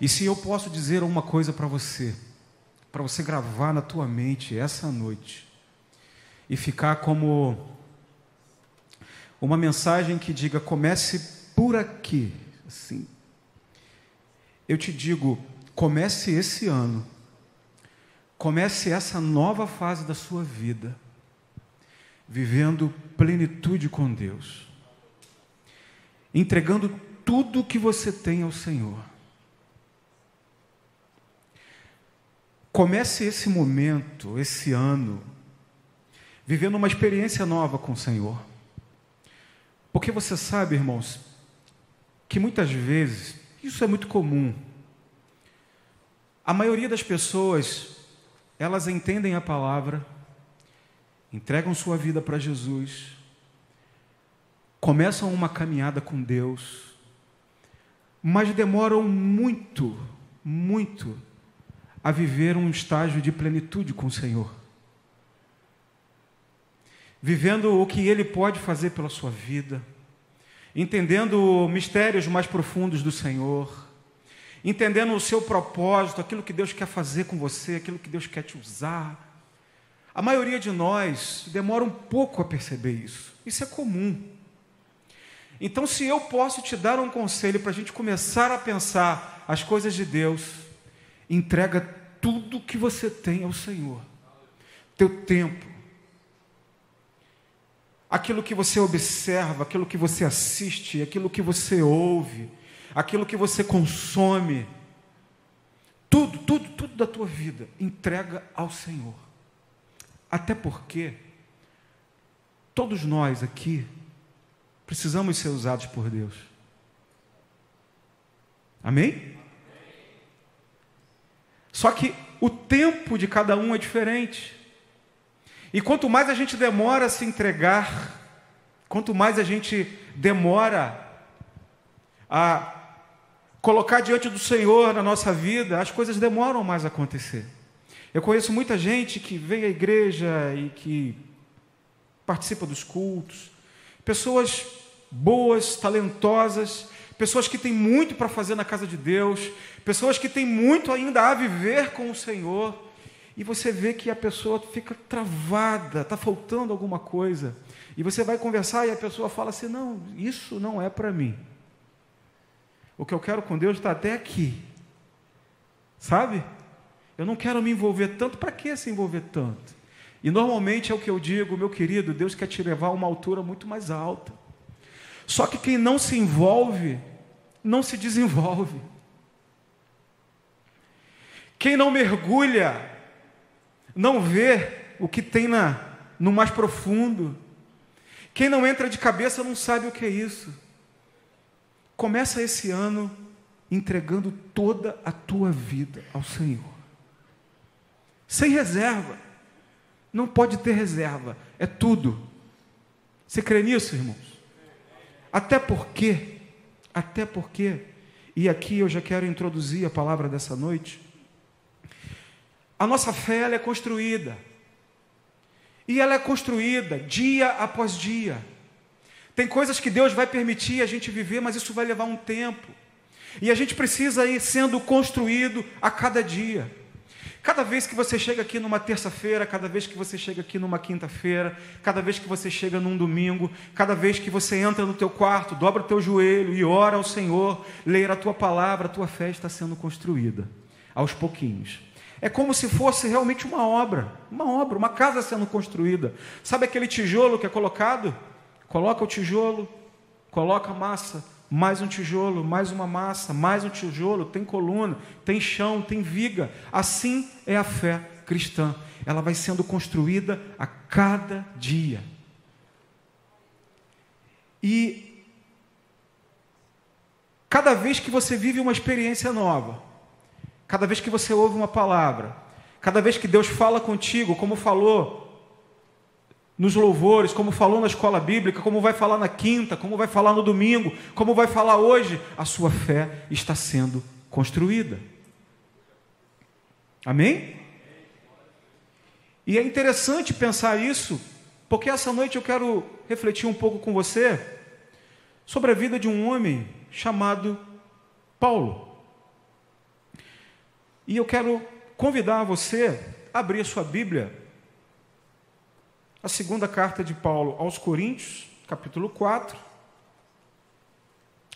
E se eu posso dizer uma coisa para você, para você gravar na tua mente essa noite e ficar como uma mensagem que diga comece por aqui, assim. Eu te digo, comece esse ano. Comece essa nova fase da sua vida vivendo plenitude com Deus. Entregando tudo o que você tem ao Senhor. Comece esse momento, esse ano, vivendo uma experiência nova com o Senhor. Porque você sabe, irmãos, que muitas vezes, isso é muito comum, a maioria das pessoas, elas entendem a palavra, entregam sua vida para Jesus, começam uma caminhada com Deus, mas demoram muito, muito a viver um estágio de plenitude com o Senhor. Vivendo o que Ele pode fazer pela sua vida, entendendo mistérios mais profundos do Senhor, entendendo o seu propósito, aquilo que Deus quer fazer com você, aquilo que Deus quer te usar. A maioria de nós demora um pouco a perceber isso. Isso é comum. Então, se eu posso te dar um conselho para a gente começar a pensar as coisas de Deus, entrega tudo que você tem ao Senhor. Teu tempo, aquilo que você observa, aquilo que você assiste, aquilo que você ouve, aquilo que você consome, tudo, tudo, tudo da tua vida, entrega ao Senhor. Até porque todos nós aqui precisamos ser usados por Deus. Amém? Só que o tempo de cada um é diferente. E quanto mais a gente demora a se entregar, quanto mais a gente demora a colocar diante do Senhor na nossa vida, as coisas demoram mais a acontecer. Eu conheço muita gente que vem à igreja e que participa dos cultos, pessoas boas, talentosas, pessoas que têm muito para fazer na casa de Deus, pessoas que têm muito ainda a viver com o Senhor, e você vê que a pessoa fica travada, está faltando alguma coisa, e você vai conversar e a pessoa fala assim: não, isso não é para mim. O que eu quero com Deus está até aqui, sabe? Eu não quero me envolver tanto, para que se envolver tanto? E normalmente é o que eu digo, meu querido, Deus quer te levar a uma altura muito mais alta. Só que quem não se envolve, não se desenvolve. Quem não mergulha, não vê o que tem na, no mais profundo. Quem não entra de cabeça não sabe o que é isso. Começa esse ano entregando toda a tua vida ao Senhor. Sem reserva. Não pode ter reserva. É tudo. Você crê nisso, irmãos? Até porque, até porque, e aqui eu já quero introduzir a palavra dessa noite. A nossa fé ela é construída. E ela é construída dia após dia. Tem coisas que Deus vai permitir a gente viver, mas isso vai levar um tempo. E a gente precisa ir sendo construído a cada dia. Cada vez que você chega aqui numa terça-feira, cada vez que você chega aqui numa quinta-feira, cada vez que você chega num domingo, cada vez que você entra no teu quarto, dobra o teu joelho e ora ao Senhor, ler a tua palavra, a tua fé está sendo construída aos pouquinhos. É como se fosse realmente uma obra, uma obra, uma casa sendo construída. Sabe aquele tijolo que é colocado? Coloca o tijolo, coloca a massa, mais um tijolo, mais uma massa, mais um tijolo, tem coluna, tem chão, tem viga. Assim é a fé cristã. Ela vai sendo construída a cada dia. E cada vez que você vive uma experiência nova, cada vez que você ouve uma palavra, cada vez que Deus fala contigo, como falou nos louvores, como falou na escola bíblica, como vai falar na quinta, como vai falar no domingo, como vai falar hoje, a sua fé está sendo construída. Amém? E é interessante pensar isso, porque essa noite eu quero refletir um pouco com você sobre a vida de um homem chamado Paulo. E eu quero convidar você a abrir a sua Bíblia. A segunda carta de Paulo aos Coríntios, capítulo 4.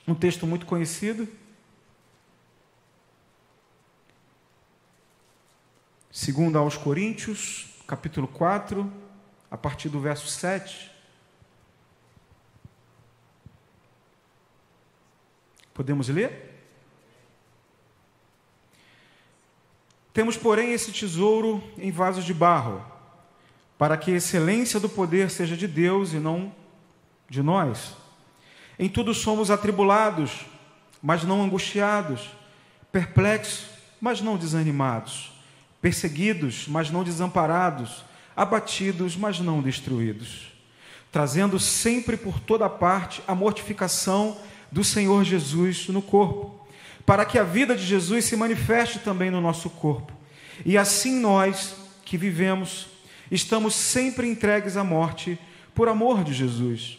Um texto muito conhecido. Segunda aos Coríntios, capítulo 4, a partir do verso 7. Podemos ler? Temos, porém, esse tesouro em vasos de barro, para que a excelência do poder seja de Deus e não de nós. Em tudo somos atribulados, mas não angustiados, perplexos, mas não desanimados, perseguidos, mas não desamparados, abatidos, mas não destruídos, trazendo sempre por toda parte a mortificação do Senhor Jesus no corpo para que a vida de Jesus se manifeste também no nosso corpo. E assim nós, que vivemos, estamos sempre entregues à morte por amor de Jesus,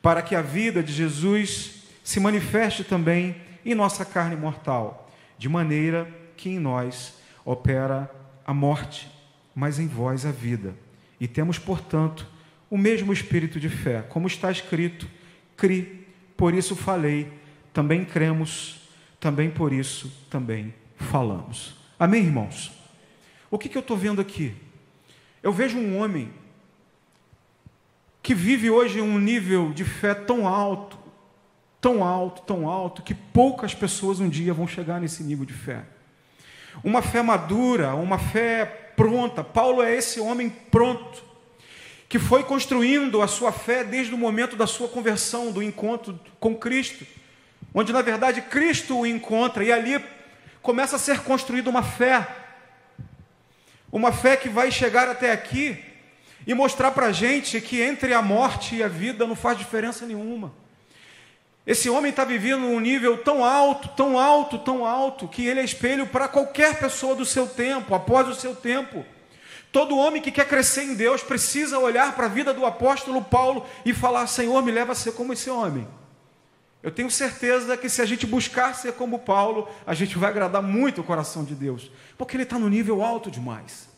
para que a vida de Jesus se manifeste também em nossa carne mortal, de maneira que em nós opera a morte, mas em vós a vida. E temos, portanto, o mesmo espírito de fé, como está escrito: cri, por isso falei, também cremos também por isso também falamos. Amém, irmãos? O que, que eu estou vendo aqui? Eu vejo um homem que vive hoje um nível de fé tão alto, tão alto, tão alto, que poucas pessoas um dia vão chegar nesse nível de fé. Uma fé madura, uma fé pronta. Paulo é esse homem pronto, que foi construindo a sua fé desde o momento da sua conversão, do encontro com Cristo onde na verdade Cristo o encontra e ali começa a ser construída uma fé, uma fé que vai chegar até aqui e mostrar para a gente que entre a morte e a vida não faz diferença nenhuma. Esse homem está vivendo um nível tão alto, tão alto, tão alto, que ele é espelho para qualquer pessoa do seu tempo, após o seu tempo. Todo homem que quer crescer em Deus precisa olhar para a vida do apóstolo Paulo e falar: Senhor, me leva a ser como esse homem. Eu tenho certeza que se a gente buscar ser como Paulo, a gente vai agradar muito o coração de Deus, porque ele está no nível alto demais.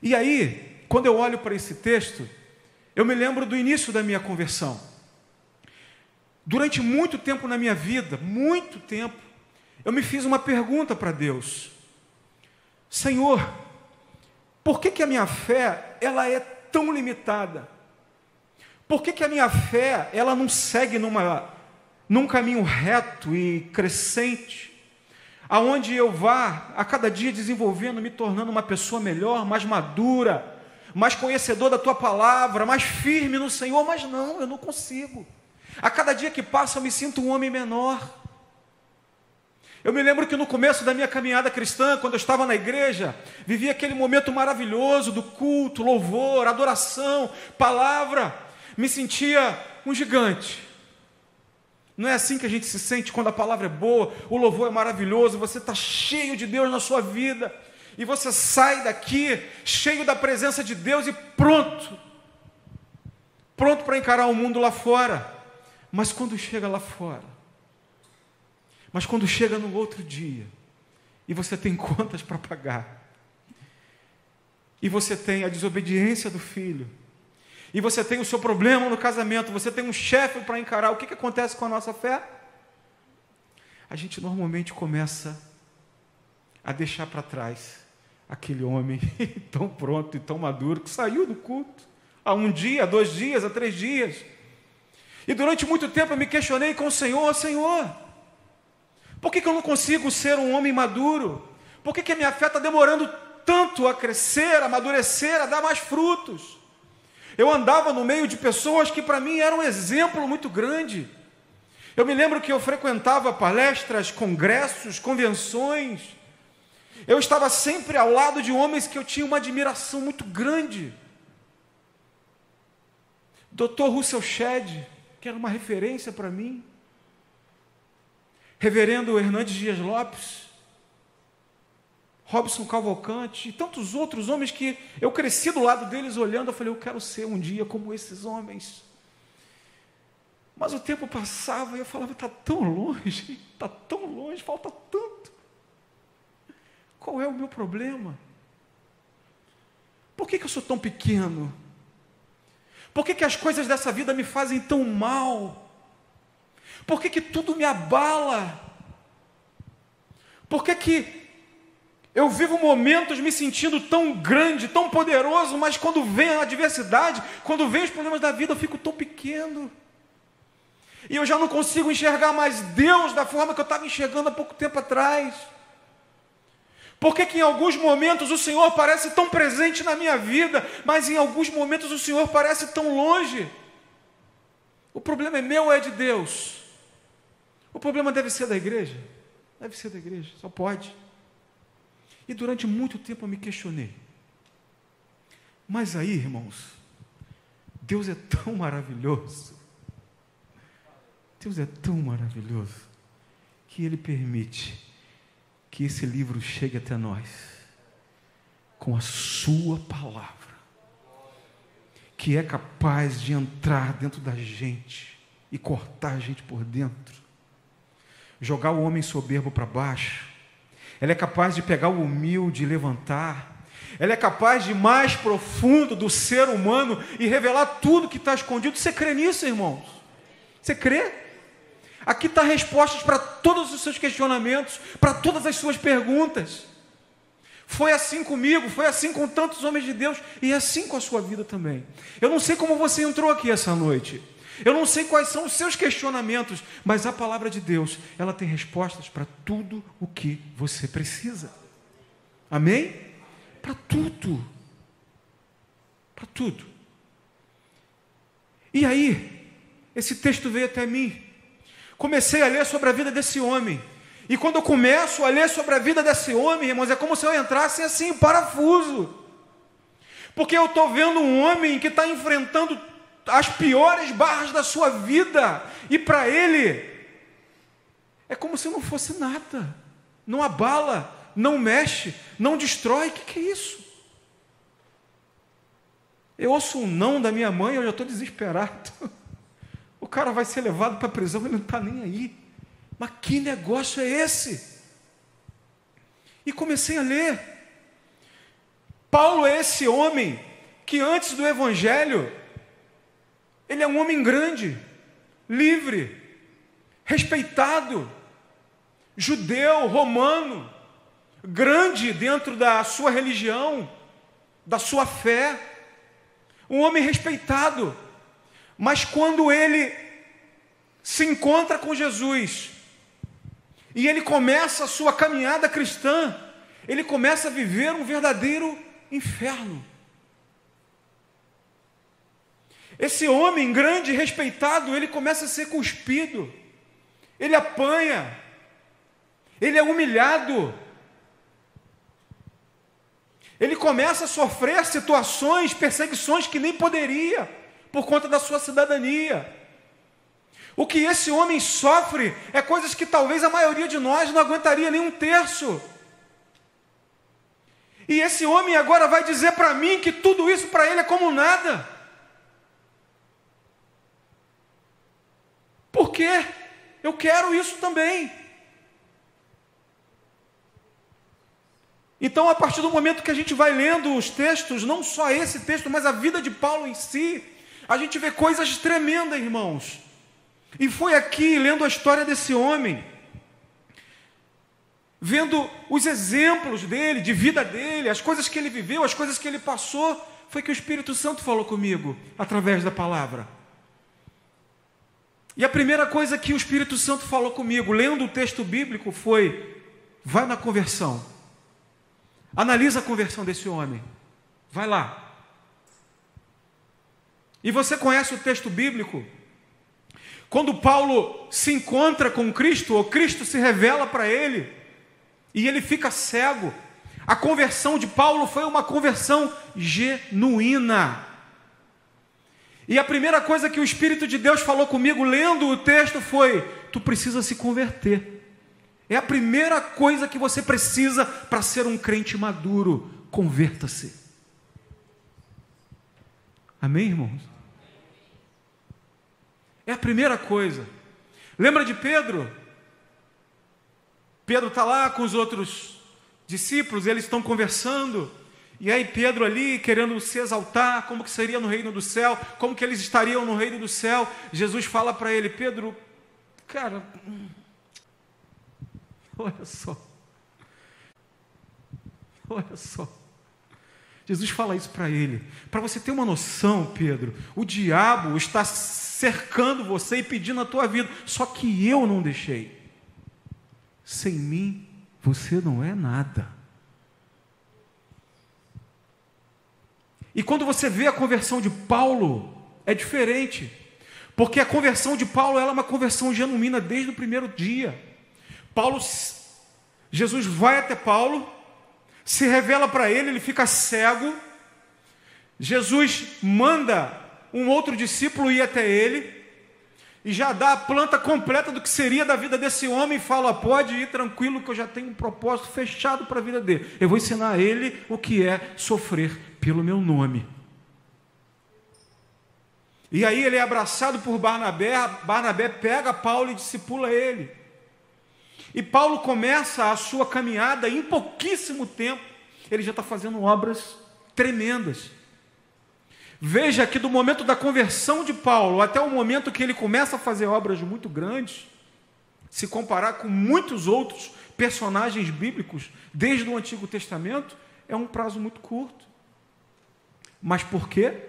E aí, quando eu olho para esse texto, eu me lembro do início da minha conversão. Durante muito tempo na minha vida, muito tempo, eu me fiz uma pergunta para Deus: Senhor, por que, que a minha fé ela é tão limitada? Por que, que a minha fé ela não segue numa, num caminho reto e crescente, aonde eu vá a cada dia desenvolvendo, me tornando uma pessoa melhor, mais madura, mais conhecedor da tua palavra, mais firme no Senhor, mas não, eu não consigo. A cada dia que passa eu me sinto um homem menor. Eu me lembro que no começo da minha caminhada cristã, quando eu estava na igreja, vivia aquele momento maravilhoso do culto, louvor, adoração, palavra me sentia um gigante. Não é assim que a gente se sente quando a palavra é boa, o louvor é maravilhoso, você está cheio de Deus na sua vida, e você sai daqui cheio da presença de Deus e pronto, pronto para encarar o mundo lá fora. Mas quando chega lá fora, mas quando chega no outro dia, e você tem contas para pagar, e você tem a desobediência do filho, e você tem o seu problema no casamento, você tem um chefe para encarar, o que, que acontece com a nossa fé? A gente normalmente começa a deixar para trás aquele homem tão pronto e tão maduro que saiu do culto há um dia, há dois dias, há três dias. E durante muito tempo eu me questionei com o Senhor, Senhor, por que, que eu não consigo ser um homem maduro? Por que, que a minha fé está demorando tanto a crescer, a amadurecer, a dar mais frutos? Eu andava no meio de pessoas que para mim eram um exemplo muito grande. Eu me lembro que eu frequentava palestras, congressos, convenções. Eu estava sempre ao lado de homens que eu tinha uma admiração muito grande. Dr. Russell Shedd, que era uma referência para mim. Reverendo Hernandes Dias Lopes, Robson Cavalcante e tantos outros homens que eu cresci do lado deles olhando, eu falei, eu quero ser um dia como esses homens. Mas o tempo passava e eu falava, está tão longe, está tão longe, falta tanto. Qual é o meu problema? Por que, que eu sou tão pequeno? Por que, que as coisas dessa vida me fazem tão mal? Por que, que tudo me abala? Por que, que eu vivo momentos me sentindo tão grande, tão poderoso, mas quando vem a adversidade, quando vem os problemas da vida, eu fico tão pequeno? E eu já não consigo enxergar mais Deus da forma que eu estava enxergando há pouco tempo atrás. Por que, que em alguns momentos o Senhor parece tão presente na minha vida, mas em alguns momentos o Senhor parece tão longe? O problema é meu ou é de Deus? O problema deve ser da igreja? Deve ser da igreja, só pode. E durante muito tempo eu me questionei. Mas aí, irmãos, Deus é tão maravilhoso. Deus é tão maravilhoso que Ele permite que esse livro chegue até nós com a Sua palavra, que é capaz de entrar dentro da gente e cortar a gente por dentro, jogar o homem soberbo para baixo. Ela é capaz de pegar o humilde e levantar. Ela é capaz de mais profundo do ser humano e revelar tudo que está escondido. Você crê nisso, irmãos? Você crê? Aqui está respostas para todos os seus questionamentos, para todas as suas perguntas. Foi assim comigo, foi assim com tantos homens de Deus e é assim com a sua vida também. Eu não sei como você entrou aqui essa noite. Eu não sei quais são os seus questionamentos, mas a palavra de Deus, ela tem respostas para tudo o que você precisa. Amém? Para tudo. Para tudo. E aí, esse texto veio até mim comecei a ler sobre a vida desse homem. E quando eu começo a ler sobre a vida desse homem, irmãos, é como se eu entrasse assim, parafuso. Porque eu estou vendo um homem que está enfrentando as piores barras da sua vida, e para ele, é como se não fosse nada, não abala, não mexe, não destrói. O que, que é isso? Eu ouço um não da minha mãe, eu já estou desesperado. O cara vai ser levado para a prisão, ele não está nem aí. Mas que negócio é esse? E comecei a ler. Paulo é esse homem que antes do Evangelho, ele é um homem grande, livre, respeitado, judeu, romano, grande dentro da sua religião, da sua fé, um homem respeitado mas quando ele se encontra com Jesus e ele começa a sua caminhada cristã, ele começa a viver um verdadeiro inferno. Esse homem grande respeitado, ele começa a ser cuspido, ele apanha, ele é humilhado, ele começa a sofrer situações, perseguições que nem poderia por conta da sua cidadania. O que esse homem sofre é coisas que talvez a maioria de nós não aguentaria nem um terço. E esse homem agora vai dizer para mim que tudo isso para ele é como nada. Quê? Eu quero isso também. Então, a partir do momento que a gente vai lendo os textos, não só esse texto, mas a vida de Paulo em si, a gente vê coisas tremendas, irmãos. E foi aqui, lendo a história desse homem, vendo os exemplos dele, de vida dele, as coisas que ele viveu, as coisas que ele passou, foi que o Espírito Santo falou comigo através da palavra. E a primeira coisa que o Espírito Santo falou comigo, lendo o texto bíblico, foi: vai na conversão. Analisa a conversão desse homem. Vai lá. E você conhece o texto bíblico? Quando Paulo se encontra com Cristo, ou Cristo se revela para ele, e ele fica cego, a conversão de Paulo foi uma conversão genuína. E a primeira coisa que o Espírito de Deus falou comigo lendo o texto foi: tu precisa se converter. É a primeira coisa que você precisa para ser um crente maduro. Converta-se. Amém, irmãos? É a primeira coisa. Lembra de Pedro? Pedro está lá com os outros discípulos, eles estão conversando, e aí Pedro ali querendo se exaltar, como que seria no reino do céu, como que eles estariam no reino do céu. Jesus fala para ele, Pedro, cara, olha só. Olha só. Jesus fala isso para ele. Para você ter uma noção, Pedro, o diabo está cercando você e pedindo a tua vida, só que eu não deixei. Sem mim, você não é nada. E quando você vê a conversão de Paulo, é diferente. Porque a conversão de Paulo é uma conversão genuína desde o primeiro dia. Paulo, Jesus vai até Paulo, se revela para ele, ele fica cego. Jesus manda um outro discípulo ir até ele e já dá a planta completa do que seria da vida desse homem e fala: pode ir tranquilo, que eu já tenho um propósito fechado para a vida dele. Eu vou ensinar a ele o que é sofrer pelo meu nome. E aí ele é abraçado por Barnabé, Barnabé pega Paulo e discipula ele. E Paulo começa a sua caminhada em pouquíssimo tempo, ele já está fazendo obras tremendas. Veja que do momento da conversão de Paulo até o momento que ele começa a fazer obras muito grandes, se comparar com muitos outros personagens bíblicos desde o Antigo Testamento, é um prazo muito curto. Mas por quê?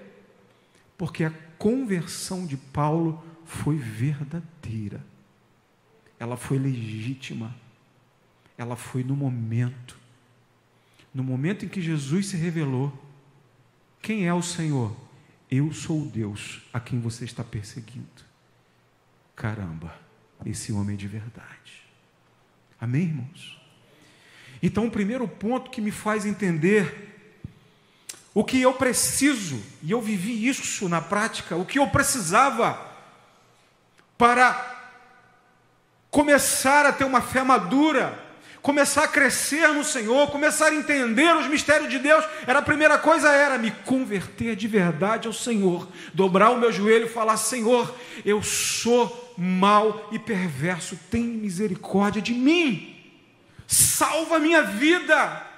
Porque a conversão de Paulo foi verdadeira ela foi legítima, ela foi no momento. No momento em que Jesus se revelou, quem é o Senhor? Eu sou o Deus a quem você está perseguindo. Caramba, esse homem é de verdade. Amém, irmãos? Então, o primeiro ponto que me faz entender o que eu preciso, e eu vivi isso na prática, o que eu precisava para começar a ter uma fé madura, começar a crescer no Senhor, começar a entender os mistérios de Deus, era a primeira coisa era me converter de verdade ao Senhor, dobrar o meu joelho e falar: Senhor, eu sou mau e perverso, tem misericórdia de mim. Salva a minha vida.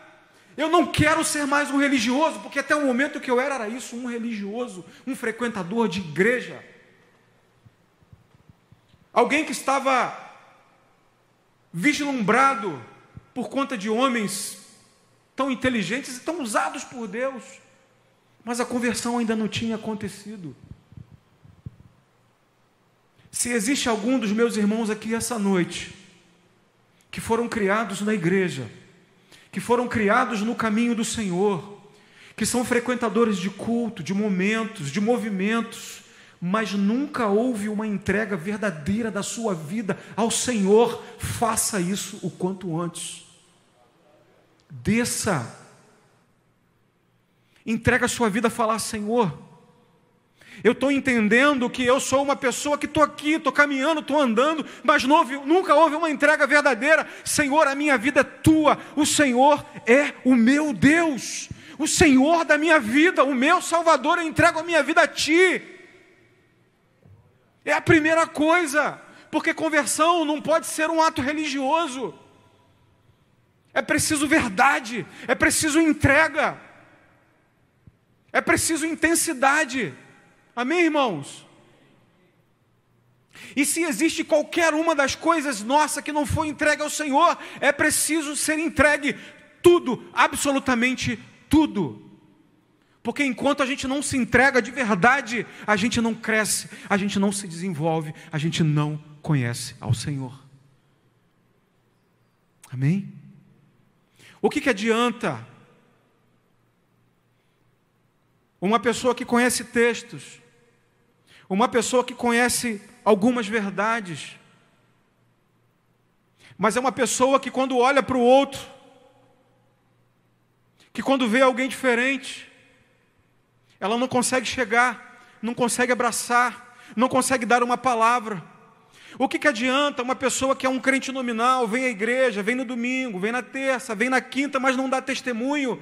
Eu não quero ser mais um religioso, porque até o momento que eu era era isso, um religioso, um frequentador de igreja. Alguém que estava vislumbrado por conta de homens tão inteligentes e tão usados por Deus, mas a conversão ainda não tinha acontecido. Se existe algum dos meus irmãos aqui essa noite, que foram criados na igreja, que foram criados no caminho do Senhor, que são frequentadores de culto, de momentos, de movimentos, mas nunca houve uma entrega verdadeira da sua vida ao Senhor, faça isso o quanto antes. Desça. Entrega a sua vida a falar, Senhor. Eu estou entendendo que eu sou uma pessoa que estou aqui, estou caminhando, estou andando, mas houve, nunca houve uma entrega verdadeira. Senhor, a minha vida é tua, o Senhor é o meu Deus, o Senhor da minha vida, o meu Salvador, eu entrego a minha vida a Ti. É a primeira coisa, porque conversão não pode ser um ato religioso. É preciso verdade, é preciso entrega, é preciso intensidade. Amém, irmãos? E se existe qualquer uma das coisas nossa que não foi entregue ao Senhor, é preciso ser entregue tudo, absolutamente tudo. Porque enquanto a gente não se entrega de verdade, a gente não cresce, a gente não se desenvolve, a gente não conhece ao Senhor. Amém? O que, que adianta uma pessoa que conhece textos, uma pessoa que conhece algumas verdades, mas é uma pessoa que quando olha para o outro, que quando vê alguém diferente, ela não consegue chegar, não consegue abraçar, não consegue dar uma palavra. O que, que adianta uma pessoa que é um crente nominal, vem à igreja, vem no domingo, vem na terça, vem na quinta, mas não dá testemunho?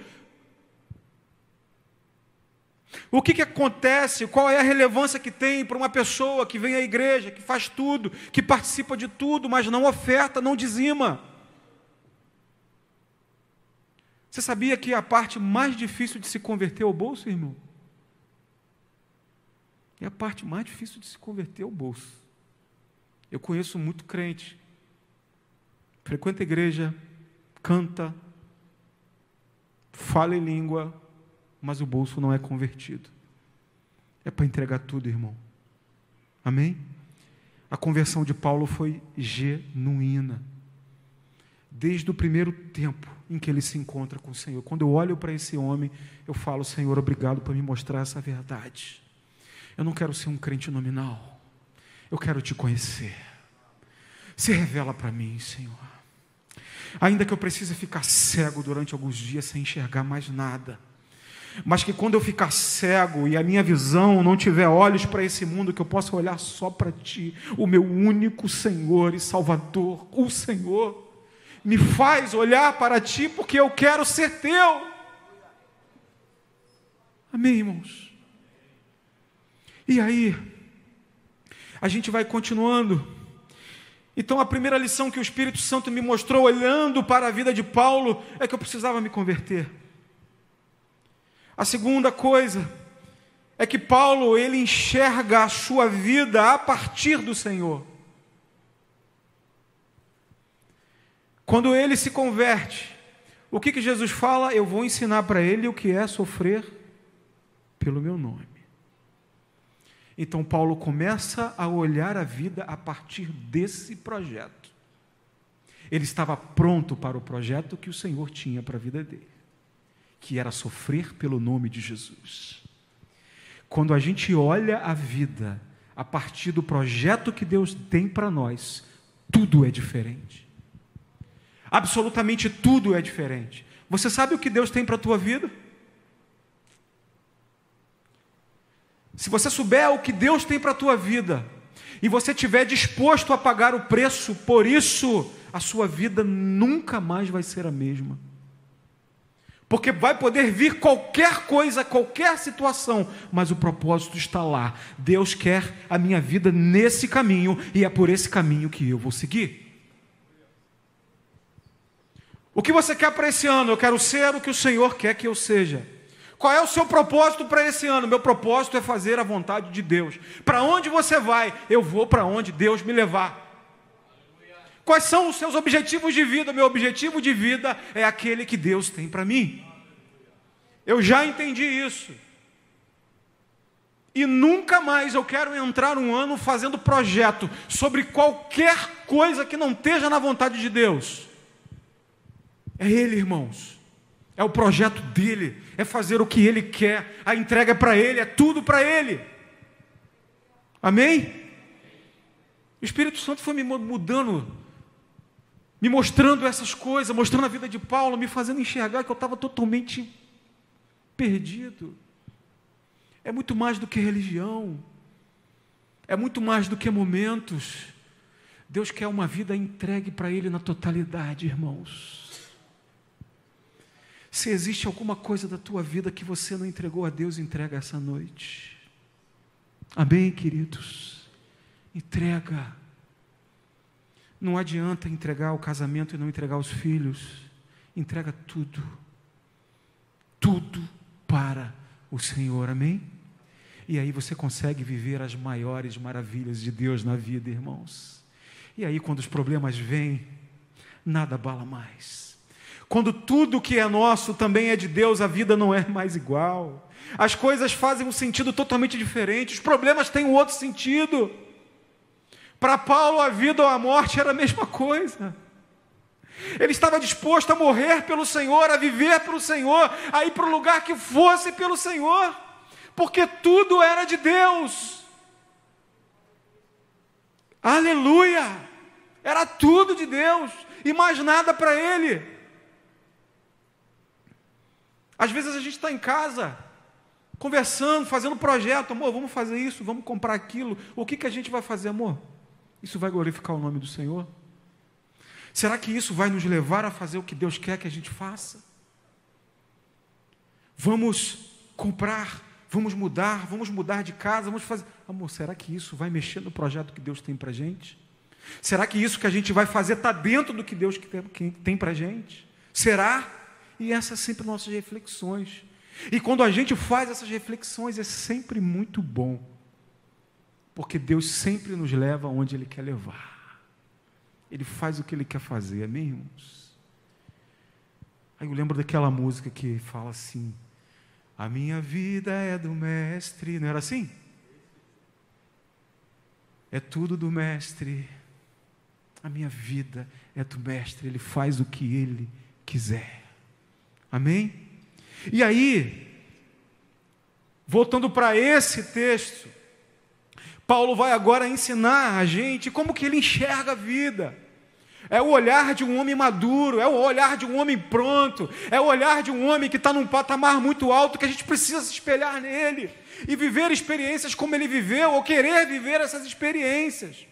O que, que acontece? Qual é a relevância que tem para uma pessoa que vem à igreja, que faz tudo, que participa de tudo, mas não oferta, não dizima? Você sabia que a parte mais difícil de se converter é o bolso, irmão? É a parte mais difícil de se converter é o bolso. Eu conheço muito crente, frequenta a igreja, canta, fala em língua, mas o bolso não é convertido. É para entregar tudo, irmão. Amém? A conversão de Paulo foi genuína. Desde o primeiro tempo em que ele se encontra com o Senhor. Quando eu olho para esse homem, eu falo, Senhor, obrigado por me mostrar essa verdade. Eu não quero ser um crente nominal. Eu quero te conhecer. Se revela para mim, Senhor. Ainda que eu precise ficar cego durante alguns dias sem enxergar mais nada mas que quando eu ficar cego e a minha visão não tiver olhos para esse mundo, que eu possa olhar só para Ti, o meu único Senhor e Salvador, o Senhor, me faz olhar para Ti porque eu quero ser Teu. Amém, irmãos? E aí, a gente vai continuando. Então, a primeira lição que o Espírito Santo me mostrou, olhando para a vida de Paulo, é que eu precisava me converter. A segunda coisa é que Paulo ele enxerga a sua vida a partir do Senhor. Quando ele se converte, o que, que Jesus fala? Eu vou ensinar para ele o que é sofrer pelo meu nome. Então Paulo começa a olhar a vida a partir desse projeto. Ele estava pronto para o projeto que o Senhor tinha para a vida dele que era sofrer pelo nome de Jesus. Quando a gente olha a vida a partir do projeto que Deus tem para nós, tudo é diferente. Absolutamente tudo é diferente. Você sabe o que Deus tem para a tua vida? Se você souber o que Deus tem para a tua vida, e você estiver disposto a pagar o preço por isso, a sua vida nunca mais vai ser a mesma. Porque vai poder vir qualquer coisa, qualquer situação, mas o propósito está lá. Deus quer a minha vida nesse caminho e é por esse caminho que eu vou seguir. O que você quer para esse ano? Eu quero ser o que o Senhor quer que eu seja. Qual é o seu propósito para esse ano? Meu propósito é fazer a vontade de Deus. Para onde você vai? Eu vou para onde Deus me levar. Quais são os seus objetivos de vida? Meu objetivo de vida é aquele que Deus tem para mim. Eu já entendi isso. E nunca mais eu quero entrar um ano fazendo projeto sobre qualquer coisa que não esteja na vontade de Deus. É Ele, irmãos. É o projeto dele. É fazer o que Ele quer. A entrega é para Ele. É tudo para Ele. Amém? O Espírito Santo foi me mudando me mostrando essas coisas, mostrando a vida de Paulo, me fazendo enxergar que eu estava totalmente perdido. É muito mais do que religião, é muito mais do que momentos. Deus quer uma vida entregue para Ele na totalidade, irmãos. Se existe alguma coisa da tua vida que você não entregou a Deus, entrega essa noite. Amém, queridos? Entrega. Não adianta entregar o casamento e não entregar os filhos. Entrega tudo. Tudo para o Senhor. Amém? E aí você consegue viver as maiores maravilhas de Deus na vida, irmãos. E aí, quando os problemas vêm, nada bala mais. Quando tudo que é nosso também é de Deus, a vida não é mais igual. As coisas fazem um sentido totalmente diferente, os problemas têm um outro sentido. Para Paulo, a vida ou a morte era a mesma coisa. Ele estava disposto a morrer pelo Senhor, a viver pelo Senhor, a ir para o lugar que fosse pelo Senhor, porque tudo era de Deus. Aleluia! Era tudo de Deus e mais nada para Ele. Às vezes a gente está em casa, conversando, fazendo projeto, amor, vamos fazer isso, vamos comprar aquilo. O que, que a gente vai fazer, amor? Isso vai glorificar o nome do Senhor? Será que isso vai nos levar a fazer o que Deus quer que a gente faça? Vamos comprar, vamos mudar, vamos mudar de casa, vamos fazer. Amor, será que isso vai mexer no projeto que Deus tem para a gente? Será que isso que a gente vai fazer está dentro do que Deus tem para a gente? Será? E essas sempre nossas reflexões. E quando a gente faz essas reflexões, é sempre muito bom. Porque Deus sempre nos leva onde Ele quer levar. Ele faz o que Ele quer fazer, amém, irmãos? Aí eu lembro daquela música que fala assim: A minha vida é do Mestre, não era assim? É tudo do Mestre. A minha vida é do Mestre, Ele faz o que Ele quiser. Amém? E aí, voltando para esse texto, Paulo vai agora ensinar a gente como que ele enxerga a vida. É o olhar de um homem maduro, é o olhar de um homem pronto, é o olhar de um homem que está num patamar muito alto que a gente precisa se espelhar nele e viver experiências como ele viveu, ou querer viver essas experiências.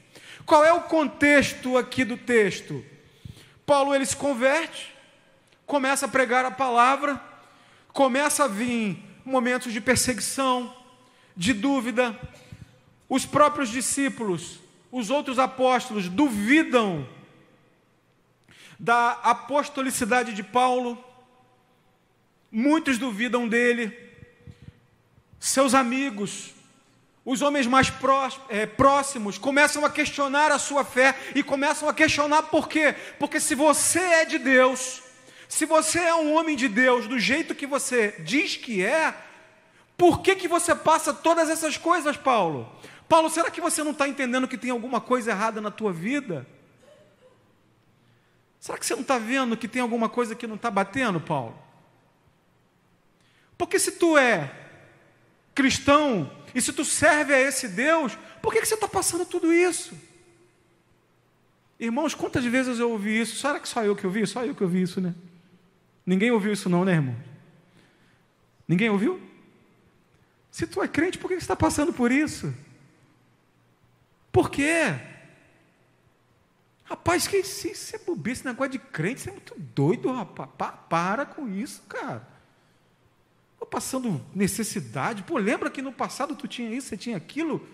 Qual é o contexto aqui do texto? Paulo ele se converte, começa a pregar a palavra, começa a vir momentos de perseguição, de dúvida. Os próprios discípulos, os outros apóstolos duvidam da apostolicidade de Paulo, muitos duvidam dele, seus amigos, os homens mais é, próximos começam a questionar a sua fé e começam a questionar por quê? Porque se você é de Deus, se você é um homem de Deus do jeito que você diz que é, por que, que você passa todas essas coisas, Paulo? Paulo, será que você não está entendendo que tem alguma coisa errada na tua vida? Será que você não está vendo que tem alguma coisa que não está batendo, Paulo? Porque se tu é cristão, e se tu serve a esse Deus, por que, que você está passando tudo isso? Irmãos, quantas vezes eu ouvi isso? Será que só eu que ouvi? Só eu que ouvi isso, né? Ninguém ouviu isso não, né, irmão? Ninguém ouviu? Se tu é crente, por que você está passando por isso? Por quê? Rapaz, que isso é bobeira, esse negócio de crente, você é muito doido, rapaz. Pa, para com isso, cara. Estou passando necessidade. Pô, lembra que no passado tu tinha isso, você tinha aquilo?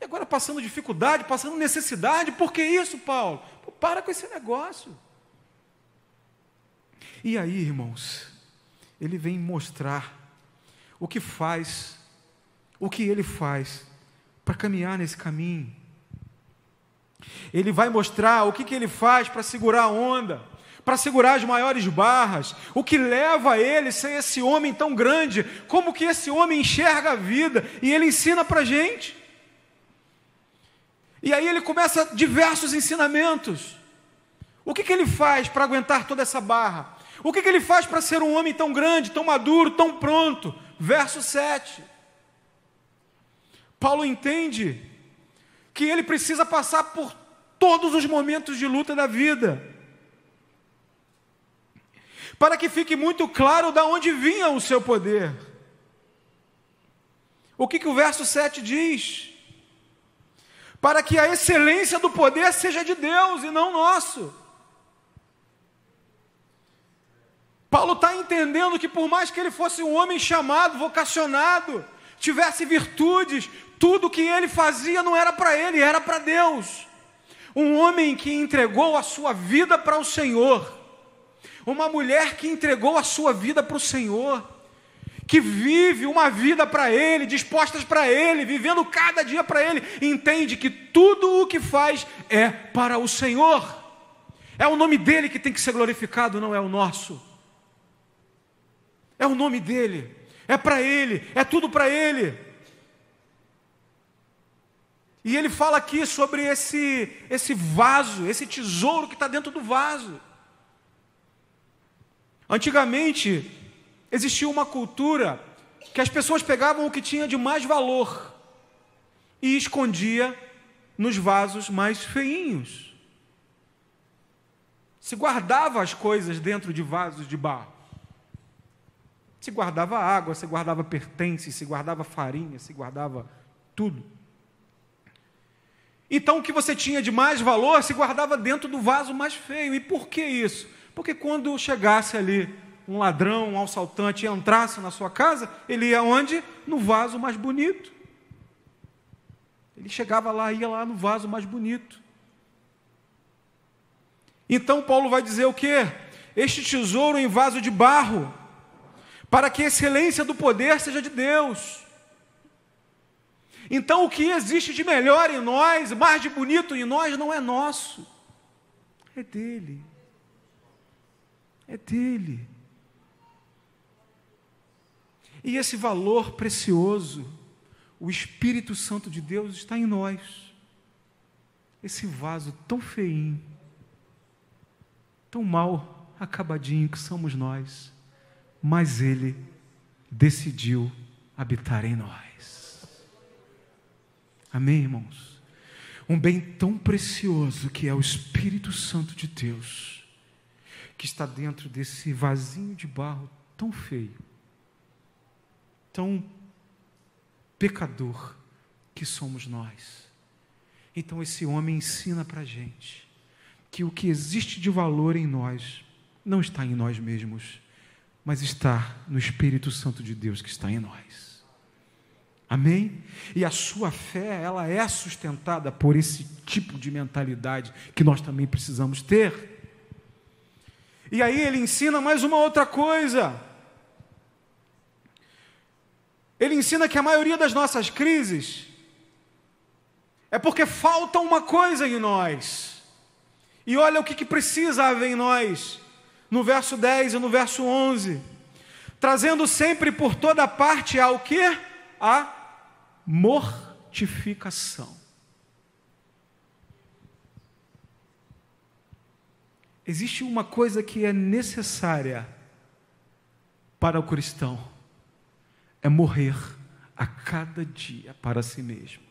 E agora passando dificuldade, passando necessidade. Por que isso, Paulo? Pô, para com esse negócio. E aí, irmãos, ele vem mostrar o que faz, o que ele faz para caminhar nesse caminho. Ele vai mostrar o que, que ele faz para segurar a onda para segurar as maiores barras, o que leva a ele ser esse homem tão grande, como que esse homem enxerga a vida, e ele ensina para a gente. E aí ele começa diversos ensinamentos. O que, que ele faz para aguentar toda essa barra? O que, que ele faz para ser um homem tão grande, tão maduro, tão pronto? Verso 7. Paulo entende que ele precisa passar por todos os momentos de luta da vida para que fique muito claro de onde vinha o seu poder. O que, que o verso 7 diz? Para que a excelência do poder seja de Deus e não nosso. Paulo está entendendo que, por mais que ele fosse um homem chamado, vocacionado, tivesse virtudes, tudo que ele fazia não era para ele, era para Deus. Um homem que entregou a sua vida para o Senhor uma mulher que entregou a sua vida para o Senhor, que vive uma vida para Ele, dispostas para Ele, vivendo cada dia para Ele, entende que tudo o que faz é para o Senhor. É o nome dele que tem que ser glorificado, não é o nosso. É o nome dele, é para Ele, é tudo para Ele. E ele fala aqui sobre esse, esse vaso, esse tesouro que está dentro do vaso. Antigamente, existia uma cultura que as pessoas pegavam o que tinha de mais valor e escondia nos vasos mais feinhos. Se guardava as coisas dentro de vasos de barro. Se guardava água, se guardava pertences, se guardava farinha, se guardava tudo. Então o que você tinha de mais valor se guardava dentro do vaso mais feio. E por que isso? Porque quando chegasse ali um ladrão, um assaltante e entrasse na sua casa, ele ia onde? No vaso mais bonito. Ele chegava lá, ia lá no vaso mais bonito. Então Paulo vai dizer o quê? este tesouro em vaso de barro, para que a excelência do poder seja de Deus. Então, o que existe de melhor em nós, mais de bonito em nós, não é nosso, é dele. É dele. E esse valor precioso, o Espírito Santo de Deus está em nós. Esse vaso tão feinho, tão mal acabadinho que somos nós, mas Ele decidiu habitar em nós. Amém, irmãos? Um bem tão precioso que é o Espírito Santo de Deus, que está dentro desse vasinho de barro tão feio, tão pecador que somos nós. Então, esse homem ensina para a gente que o que existe de valor em nós não está em nós mesmos, mas está no Espírito Santo de Deus que está em nós. Amém? E a sua fé, ela é sustentada por esse tipo de mentalidade que nós também precisamos ter. E aí ele ensina mais uma outra coisa. Ele ensina que a maioria das nossas crises é porque falta uma coisa em nós. E olha o que, que precisa haver em nós, no verso 10 e no verso 11. Trazendo sempre por toda parte ao que? A mortificação. Existe uma coisa que é necessária para o cristão: é morrer a cada dia para si mesmo,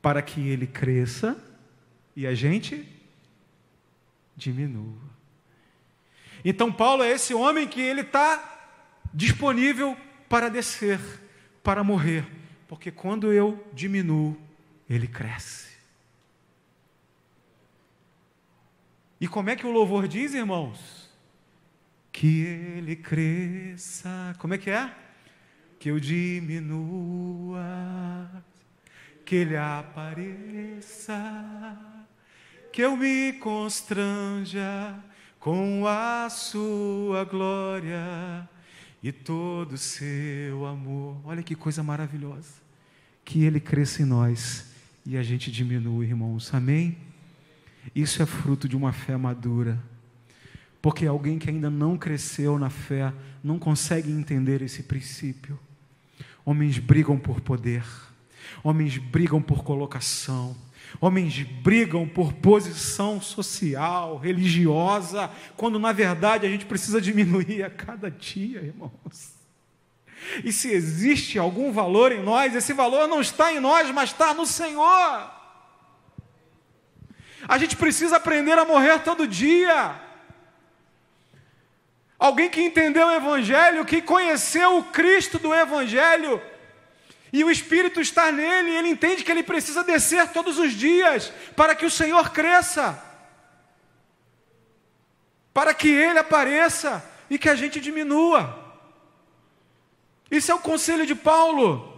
para que ele cresça e a gente diminua. Então Paulo é esse homem que ele está disponível para descer, para morrer, porque quando eu diminuo, ele cresce. E como é que o louvor diz, irmãos? Que ele cresça. Como é que é? Que eu diminua, que ele apareça que eu me constranja com a sua glória e todo o seu amor. Olha que coisa maravilhosa. Que ele cresça em nós e a gente diminua, irmãos. Amém? Isso é fruto de uma fé madura. Porque alguém que ainda não cresceu na fé não consegue entender esse princípio. Homens brigam por poder, homens brigam por colocação, Homens brigam por posição social, religiosa, quando na verdade a gente precisa diminuir a cada dia, irmãos. E se existe algum valor em nós, esse valor não está em nós, mas está no Senhor. A gente precisa aprender a morrer todo dia. Alguém que entendeu o Evangelho, que conheceu o Cristo do Evangelho, e o Espírito está nele, e ele entende que ele precisa descer todos os dias para que o Senhor cresça, para que ele apareça e que a gente diminua. Isso é o conselho de Paulo.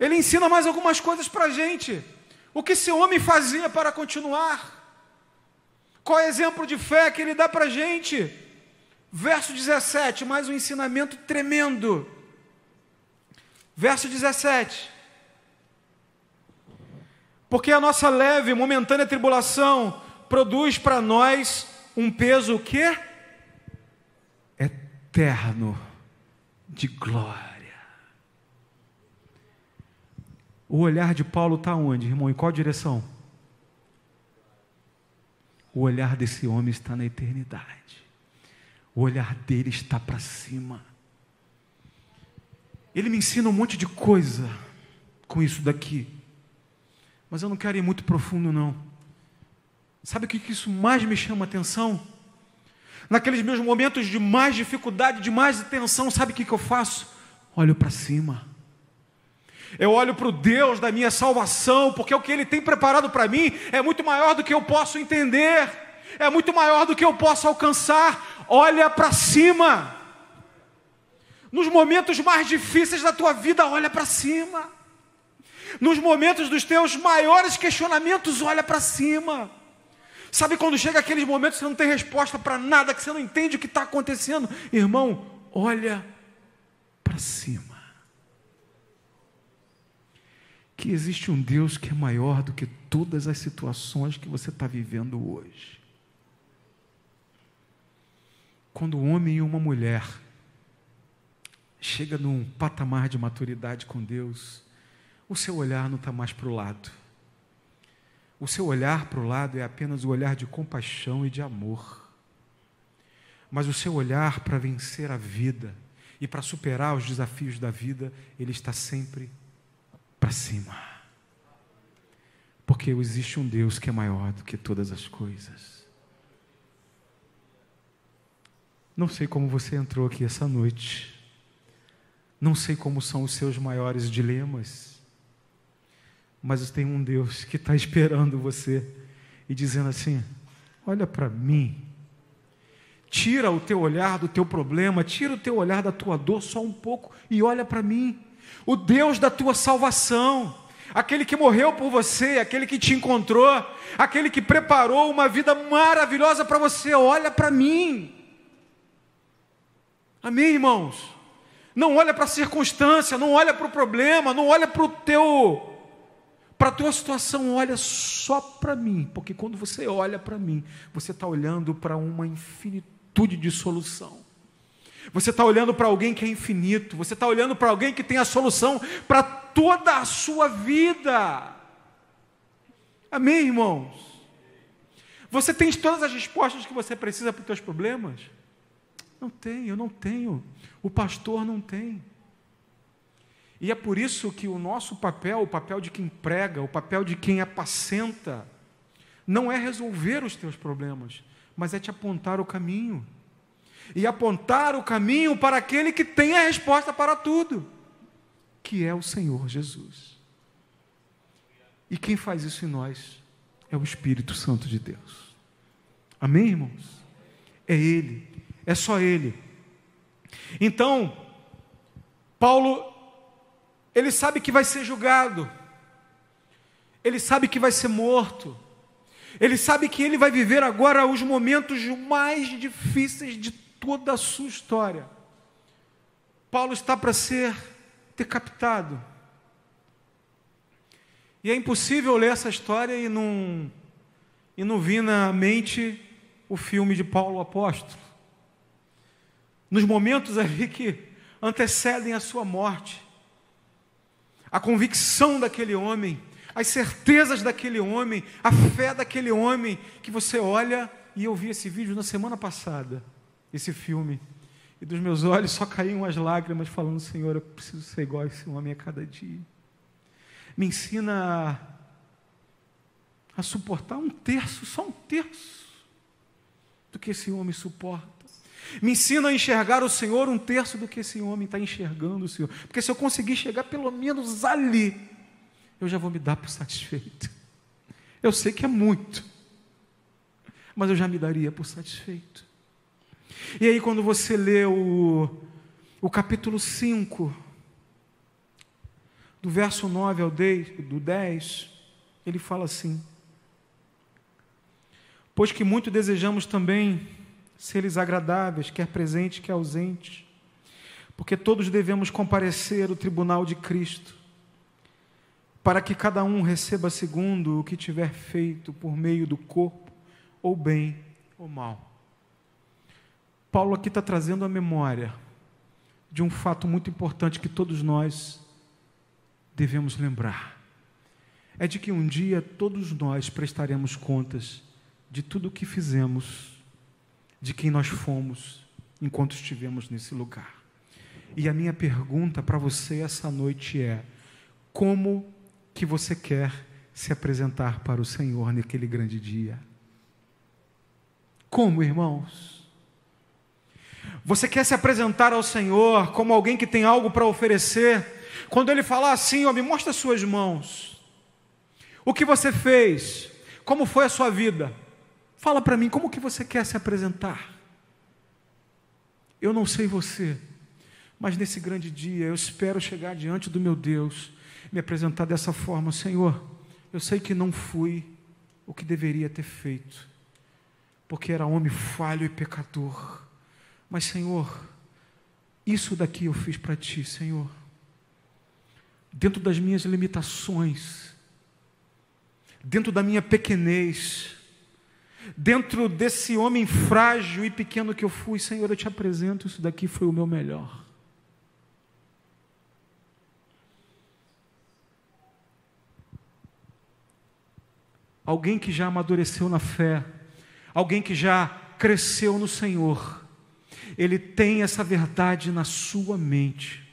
Ele ensina mais algumas coisas para a gente. O que esse homem fazia para continuar? Qual é o exemplo de fé que ele dá para a gente? Verso 17, mais um ensinamento tremendo. Verso 17. Porque a nossa leve, momentânea tribulação produz para nós um peso que eterno de glória. O olhar de Paulo está onde, irmão? Em qual direção? O olhar desse homem está na eternidade. O olhar dele está para cima. Ele me ensina um monte de coisa com isso daqui. Mas eu não quero ir muito profundo, não. Sabe o que isso mais me chama a atenção? Naqueles meus momentos de mais dificuldade, de mais tensão, sabe o que eu faço? Olho para cima. Eu olho para o Deus da minha salvação, porque o que Ele tem preparado para mim é muito maior do que eu posso entender, é muito maior do que eu posso alcançar. Olha para cima. Nos momentos mais difíceis da tua vida, olha para cima. Nos momentos dos teus maiores questionamentos, olha para cima. Sabe quando chega aqueles momentos que você não tem resposta para nada, que você não entende o que está acontecendo? Irmão, olha para cima. Que existe um Deus que é maior do que todas as situações que você está vivendo hoje. Quando um homem e uma mulher chega num patamar de maturidade com Deus, o seu olhar não está mais para o lado o seu olhar para o lado é apenas o olhar de compaixão e de amor. Mas o seu olhar para vencer a vida e para superar os desafios da vida, ele está sempre para cima. Porque existe um Deus que é maior do que todas as coisas. Não sei como você entrou aqui essa noite. Não sei como são os seus maiores dilemas mas tem um Deus que está esperando você e dizendo assim: olha para mim. Tira o teu olhar do teu problema, tira o teu olhar da tua dor só um pouco e olha para mim. O Deus da tua salvação, aquele que morreu por você, aquele que te encontrou, aquele que preparou uma vida maravilhosa para você, olha para mim. Amém, irmãos? Não olha para a circunstância, não olha para o problema, não olha para o teu para a tua situação, olha só para mim, porque quando você olha para mim, você está olhando para uma infinitude de solução. Você está olhando para alguém que é infinito, você está olhando para alguém que tem a solução para toda a sua vida. Amém, irmãos? Você tem todas as respostas que você precisa para os seus problemas? Não tenho, eu não tenho. O pastor não tem. E é por isso que o nosso papel, o papel de quem prega, o papel de quem apacenta, não é resolver os teus problemas, mas é te apontar o caminho. E apontar o caminho para aquele que tem a resposta para tudo, que é o Senhor Jesus. E quem faz isso em nós é o Espírito Santo de Deus. Amém, irmãos? É Ele, é só Ele. Então, Paulo ele sabe que vai ser julgado. Ele sabe que vai ser morto. Ele sabe que ele vai viver agora os momentos mais difíceis de toda a sua história. Paulo está para ser decapitado. E é impossível ler essa história e não, e não vir na mente o filme de Paulo Apóstolo. Nos momentos ali que antecedem a sua morte, a convicção daquele homem, as certezas daquele homem, a fé daquele homem, que você olha, e eu vi esse vídeo na semana passada, esse filme, e dos meus olhos só caíam as lágrimas, falando: Senhor, eu preciso ser igual a esse homem a cada dia. Me ensina a, a suportar um terço, só um terço, do que esse homem suporta. Me ensina a enxergar o Senhor um terço do que esse homem está enxergando o Senhor. Porque se eu conseguir chegar pelo menos ali, eu já vou me dar por satisfeito. Eu sei que é muito, mas eu já me daria por satisfeito. E aí, quando você lê o, o capítulo 5, do verso 9 ao 10, do 10, ele fala assim: Pois que muito desejamos também seres agradáveis, quer presentes, quer ausentes, porque todos devemos comparecer ao tribunal de Cristo, para que cada um receba segundo o que tiver feito por meio do corpo, ou bem ou mal. Paulo aqui está trazendo a memória de um fato muito importante que todos nós devemos lembrar. É de que um dia todos nós prestaremos contas de tudo o que fizemos de quem nós fomos enquanto estivemos nesse lugar. E a minha pergunta para você essa noite é: como que você quer se apresentar para o Senhor naquele grande dia? Como, irmãos? Você quer se apresentar ao Senhor como alguém que tem algo para oferecer? Quando Ele falar assim, ó, me mostra suas mãos. O que você fez? Como foi a sua vida? Fala para mim, como que você quer se apresentar? Eu não sei você, mas nesse grande dia eu espero chegar diante do meu Deus, me apresentar dessa forma, Senhor. Eu sei que não fui o que deveria ter feito, porque era homem falho e pecador. Mas, Senhor, isso daqui eu fiz para ti, Senhor. Dentro das minhas limitações, dentro da minha pequenez, dentro desse homem frágil e pequeno que eu fui, Senhor, eu te apresento, isso daqui foi o meu melhor. Alguém que já amadureceu na fé, alguém que já cresceu no Senhor, ele tem essa verdade na sua mente,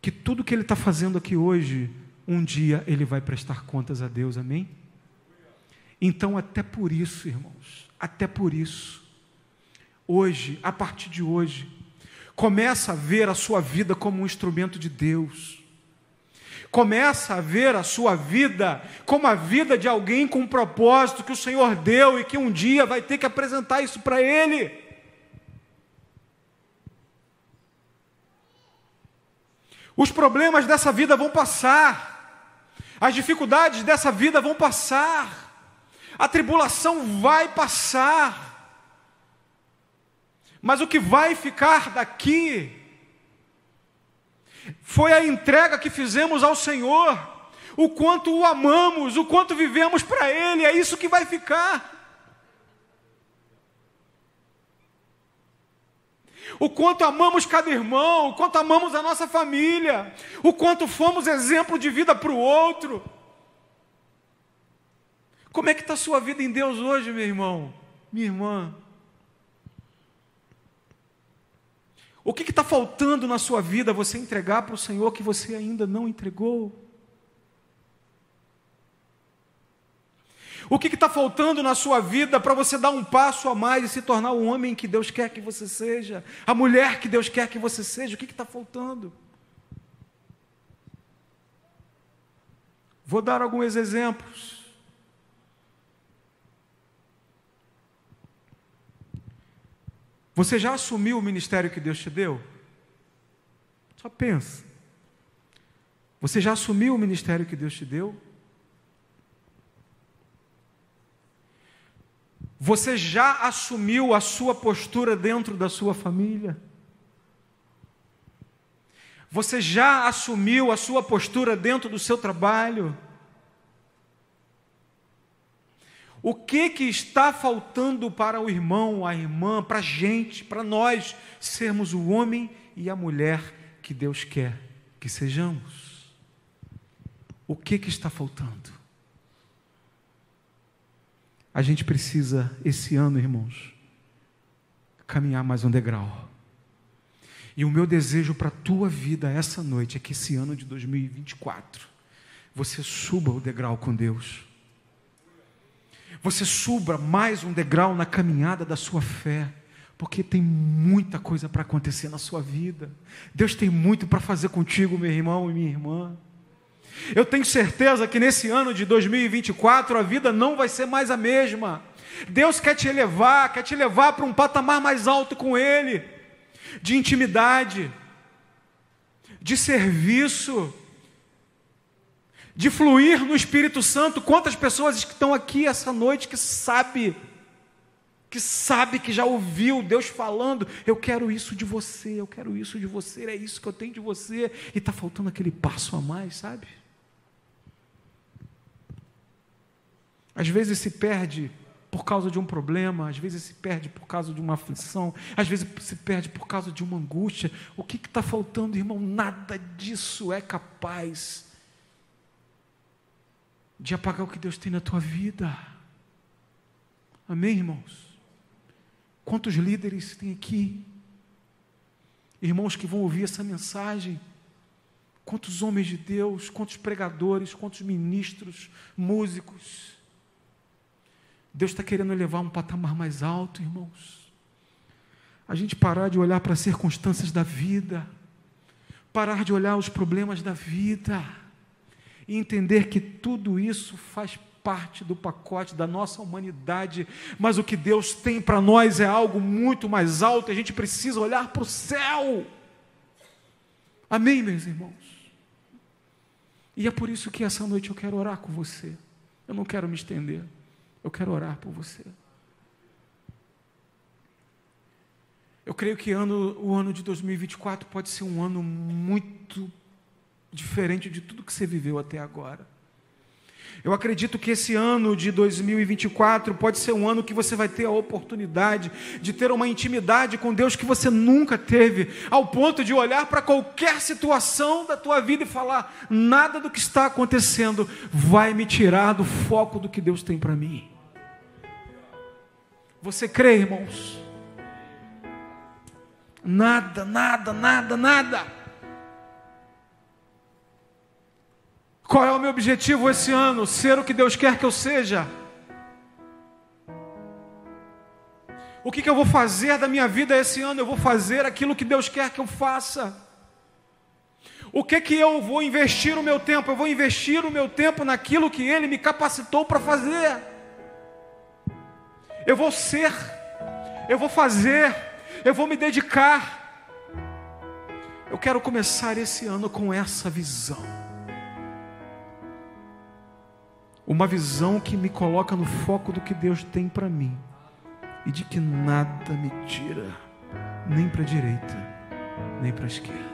que tudo que ele está fazendo aqui hoje, um dia ele vai prestar contas a Deus, amém? Então, até por isso, irmãos, até por isso, hoje, a partir de hoje, começa a ver a sua vida como um instrumento de Deus. Começa a ver a sua vida como a vida de alguém com um propósito que o Senhor deu e que um dia vai ter que apresentar isso para Ele. Os problemas dessa vida vão passar, as dificuldades dessa vida vão passar a tribulação vai passar, mas o que vai ficar daqui foi a entrega que fizemos ao Senhor, o quanto o amamos, o quanto vivemos para Ele, é isso que vai ficar. O quanto amamos cada irmão, o quanto amamos a nossa família, o quanto fomos exemplo de vida para o outro. Como é que está a sua vida em Deus hoje, meu irmão, minha irmã? O que está faltando na sua vida você entregar para o Senhor que você ainda não entregou? O que está faltando na sua vida para você dar um passo a mais e se tornar o homem que Deus quer que você seja, a mulher que Deus quer que você seja? O que está faltando? Vou dar alguns exemplos. Você já assumiu o ministério que Deus te deu? Só pensa. Você já assumiu o ministério que Deus te deu? Você já assumiu a sua postura dentro da sua família? Você já assumiu a sua postura dentro do seu trabalho? O que, que está faltando para o irmão, a irmã, para a gente, para nós sermos o homem e a mulher que Deus quer que sejamos? O que, que está faltando? A gente precisa, esse ano, irmãos, caminhar mais um degrau. E o meu desejo para a tua vida essa noite é que esse ano de 2024 você suba o degrau com Deus você suba mais um degrau na caminhada da sua fé, porque tem muita coisa para acontecer na sua vida. Deus tem muito para fazer contigo, meu irmão e minha irmã. Eu tenho certeza que nesse ano de 2024 a vida não vai ser mais a mesma. Deus quer te elevar, quer te levar para um patamar mais alto com Ele, de intimidade, de serviço de fluir no Espírito Santo. Quantas pessoas estão aqui essa noite que sabe, que sabe que já ouviu Deus falando, eu quero isso de você, eu quero isso de você, é isso que eu tenho de você, e está faltando aquele passo a mais, sabe? Às vezes se perde por causa de um problema, às vezes se perde por causa de uma aflição, às vezes se perde por causa de uma angústia. O que está faltando, irmão? Nada disso é capaz de apagar o que Deus tem na tua vida. Amém, irmãos? Quantos líderes tem aqui? Irmãos que vão ouvir essa mensagem. Quantos homens de Deus, quantos pregadores, quantos ministros, músicos. Deus está querendo levar um patamar mais alto, irmãos. A gente parar de olhar para as circunstâncias da vida, parar de olhar os problemas da vida e entender que tudo isso faz parte do pacote da nossa humanidade, mas o que Deus tem para nós é algo muito mais alto, e a gente precisa olhar para o céu. Amém, meus irmãos? E é por isso que essa noite eu quero orar com você. Eu não quero me estender, eu quero orar por você. Eu creio que ano, o ano de 2024 pode ser um ano muito diferente de tudo que você viveu até agora. Eu acredito que esse ano de 2024 pode ser um ano que você vai ter a oportunidade de ter uma intimidade com Deus que você nunca teve, ao ponto de olhar para qualquer situação da tua vida e falar: nada do que está acontecendo vai me tirar do foco do que Deus tem para mim. Você crê, irmãos? Nada, nada, nada, nada. Qual é o meu objetivo esse ano? Ser o que Deus quer que eu seja. O que, que eu vou fazer da minha vida esse ano? Eu vou fazer aquilo que Deus quer que eu faça. O que que eu vou investir o meu tempo? Eu vou investir o meu tempo naquilo que Ele me capacitou para fazer. Eu vou ser, eu vou fazer, eu vou me dedicar. Eu quero começar esse ano com essa visão uma visão que me coloca no foco do que Deus tem para mim e de que nada me tira, nem para a direita, nem para a esquerda.